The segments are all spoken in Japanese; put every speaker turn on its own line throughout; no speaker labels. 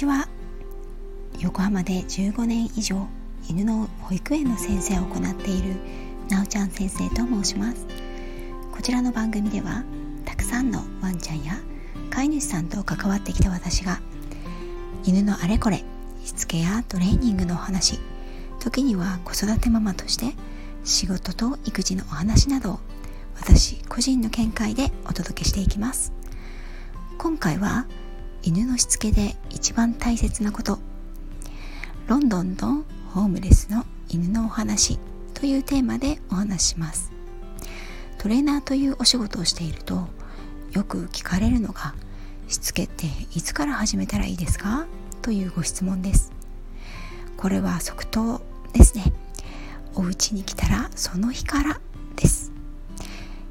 ちは。横浜で15年以上犬の保育園の先生を行っているなおちゃん先生と申します。こちらの番組ではたくさんのワンちゃんや飼い主さんと関わってきた私が犬のあれこれしつけやトレーニングのお話時には子育てママとして仕事と育児のお話などを私個人の見解でお届けしていきます。今回は犬のしつけで一番大切なこと。ロンドンのホームレスの犬のお話というテーマでお話します。トレーナーというお仕事をしているとよく聞かれるのがしつけっていつから始めたらいいですか？というご質問です。これは即答ですね。お家に来たらその日からです。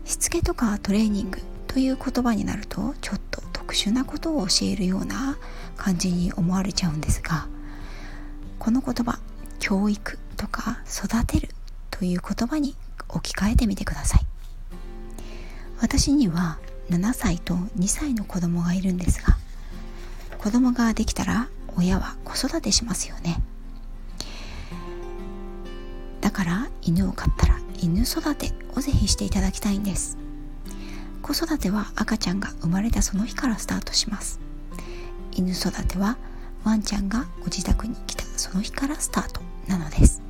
しつけとかトレーニングという言葉になるとちょっと特殊なことを教えるような感じに思われちゃうんですがこの言葉教育とか育てるという言葉に置き換えてみてください。私には7歳と2歳の子供がいるんですが子供ができたら親は子育てしますよね。だから犬を飼ったら犬育てをぜひしていただきたいんです。子育ては赤ちゃんが生まれたその日からスタートします。犬育てはワンちゃんがご自宅に来たその日からスタートなのです。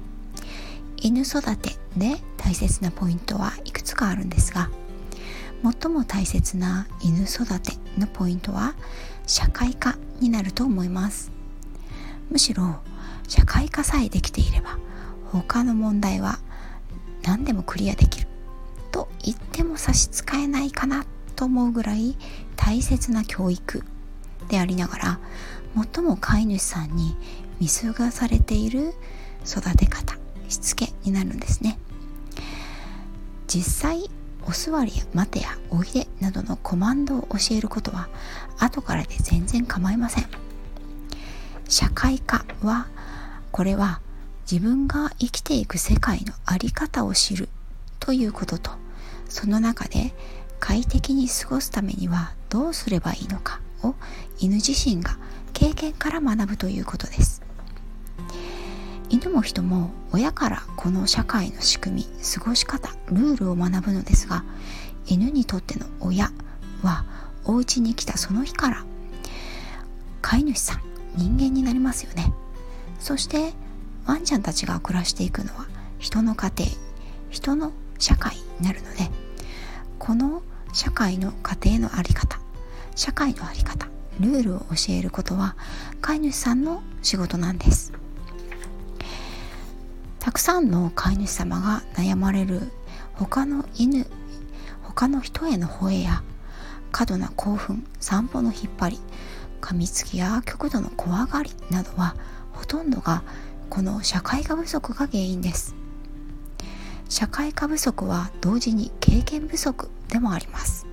犬育てで大切なポイントはいくつかあるんですが最も大切な犬育てのポイントは社会科になると思います。むしろ社会科さえできていれば他の問題は何でもクリアできると言っても差し支えないかなと思うぐらい大切な教育でありながら最も飼い主さんに見過ごされている育て方しつけになるんですね。実際お座りや待てやおいでなどのコマンドを教えることは後からで全然構いません。社会科はこれは自分が生きていく世界の在り方を知るということとその中で快適に過ごすためにはどうすればいいのかを犬自身が経験から学ぶということです。犬も人も親からこの社会の仕組み過ごし方ルールを学ぶのですが犬にとっての親はお家に来たその日から飼い主さん人間になりますよね。そしてワンちゃんたちが暮らしていくのは人の家庭人の社会になるのでこの社会の家庭の在り方社会の在り方ルールを教えることは飼い主さんの仕事なんです。たくさんの飼い主様が悩まれる他の犬他の人への吠えや過度な興奮散歩の引っ張り噛みつきや極度の怖がりなどはほとんどがこの社会科不足が原因です。社会科不足は同時に経験不足でもあります。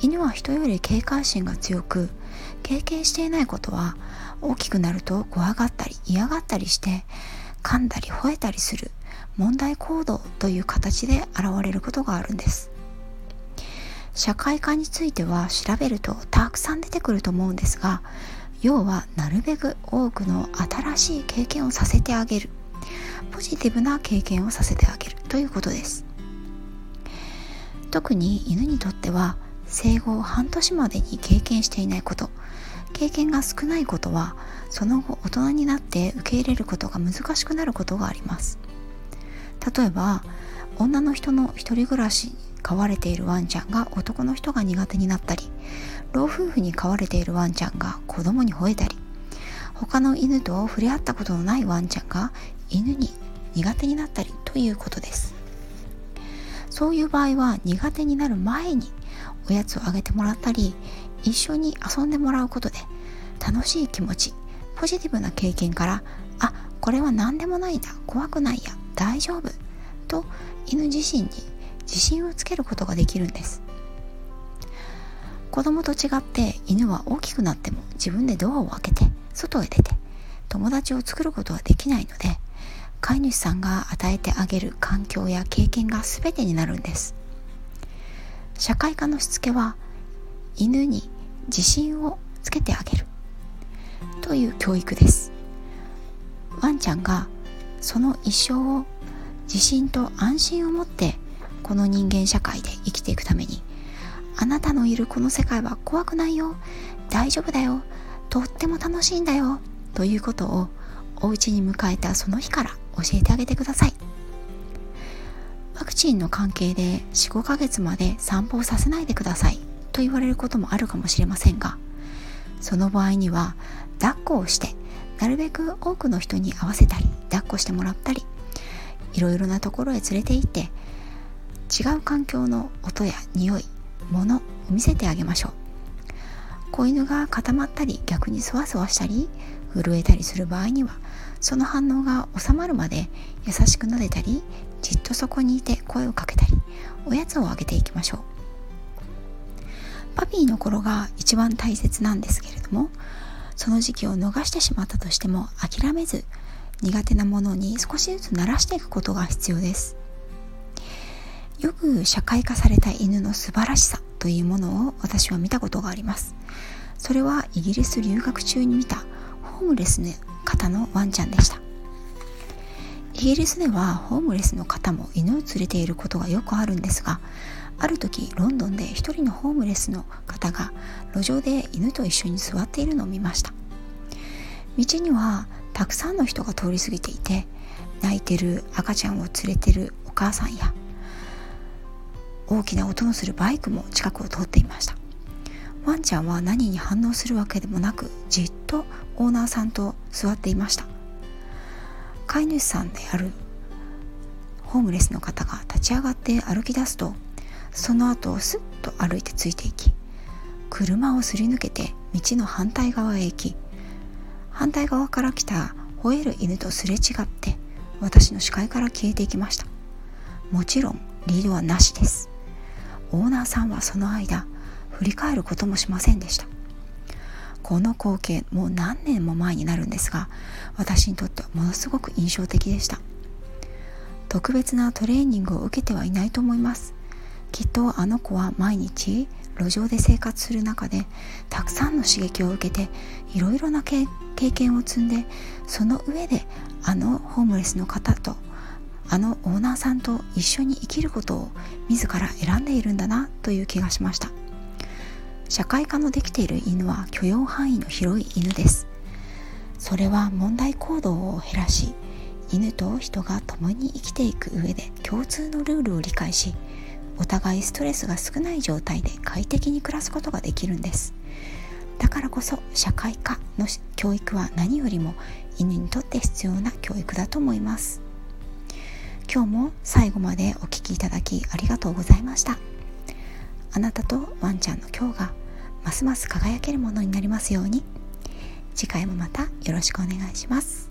犬は人より警戒心が強く経験していないことは大きくなると怖がったり嫌がったりして噛んだり吠えたりする問題行動という形で現れることがあるんです。社会科については調べるとたくさん出てくると思うんですが要はなるべく多くの新しい経験をさせてあげる。ポジティブな経験をさせてあげる。ということです。特に犬にとっては生後半年までに経験していないこと。経験が少ないことはその後大人になって受け入れることが難しくなることがあります。例えば女の人の一人暮らしに飼われているワンちゃんが男の人が苦手になったり老夫婦に飼われているワンちゃんが子供に吠えたり他の犬と触れ合ったことのないワンちゃんが犬に苦手になったりということです。そういう場合は苦手になる前におやつをあげてもらったり一緒に遊んでもらうことで楽しい気持ちポジティブな経験からあこれは何でもないんだ怖くないや大丈夫と犬自身に自信をつけることができるんです。子供と違って犬は大きくなっても自分でドアを開けて外へ出て友達を作ることはできないので飼い主さんが与えてあげる環境や経験が全てになるんです。社会科のしつけは犬に自信をつけてあげるという教育です。ワンちゃんがその一生を自信と安心を持ってこの人間社会で生きていくためにあなたのいるこの世界は怖くないよ大丈夫だよとっても楽しいんだよということをお家に迎えたその日から教えてあげてください。ワクチンの関係で45ヶ月まで散歩をさせないでくださいと言われることもあるかもしれませんがその場合には抱っこをしてなるべく多くの人に合わせたり抱っこしてもらったりいろいろなところへ連れて行って違う環境の音や匂い物を見せてあげましょう。子犬が固まったり逆にそわそわしたり震えたりする場合にはその反応が収まるまで優しく撫でたりじっとそこにいて声をかけたりおやつをあげていきましょう。パピーの頃が一番大切なんですけれどもその時期を逃してしまったとしても諦めず苦手なものに少しずつ慣らしていくことが必要です。よく社会化された犬の素晴らしさ。というものを私は見たことがあります。それはイギリス留学中に見たホームレスの方のワンちゃんでした。イギリスではホームレスの方も犬を連れていることがよくあるんですがある時ロンドンで一人のホームレスの方が路上で犬と一緒に座っているのを見ました。道にはたくさんの人が通り過ぎていて泣いてる赤ちゃんを連れてるお母さんや大きな音のするバイクも近くを通っていました。ワンちゃんは何に反応するわけでもなくじっとオーナーさんと座っていました。飼い主さんであるホームレスの方が立ち上がって歩き出すとその後をスッと歩いてついていき車をすり抜けて道の反対側へ行き反対側から来た吠える犬とすれ違って私の視界から消えていきました。もちろんリードはなしです。オーナーさんはその間振り返ることもしませんでした。この光景もう何年も前になるんですが私にとってはものすごく印象的でした。特別なトレーニングを受けてはいないと思います。きっとあの子は毎日路上で生活する中でたくさんの刺激を受けていろいろな経験を積んでその上であのホームレスの方とあのオーナーさんと一緒に生きることを自ら選んでいるんだなという気がしました。社会化のできている犬は許容範囲の広い犬です。それは問題行動を減らし犬と人が共に生きていく上で共通のルールを理解しお互いストレスが少ない状態で快適に暮らすことができるんです。だからこそ社会科の教育は何よりも犬にとって必要な教育だと思います。今日も最後までお聴きいただきありがとうございましたあなたとワンちゃんの今日がますます輝けるものになりますように次回もまたよろしくお願いします。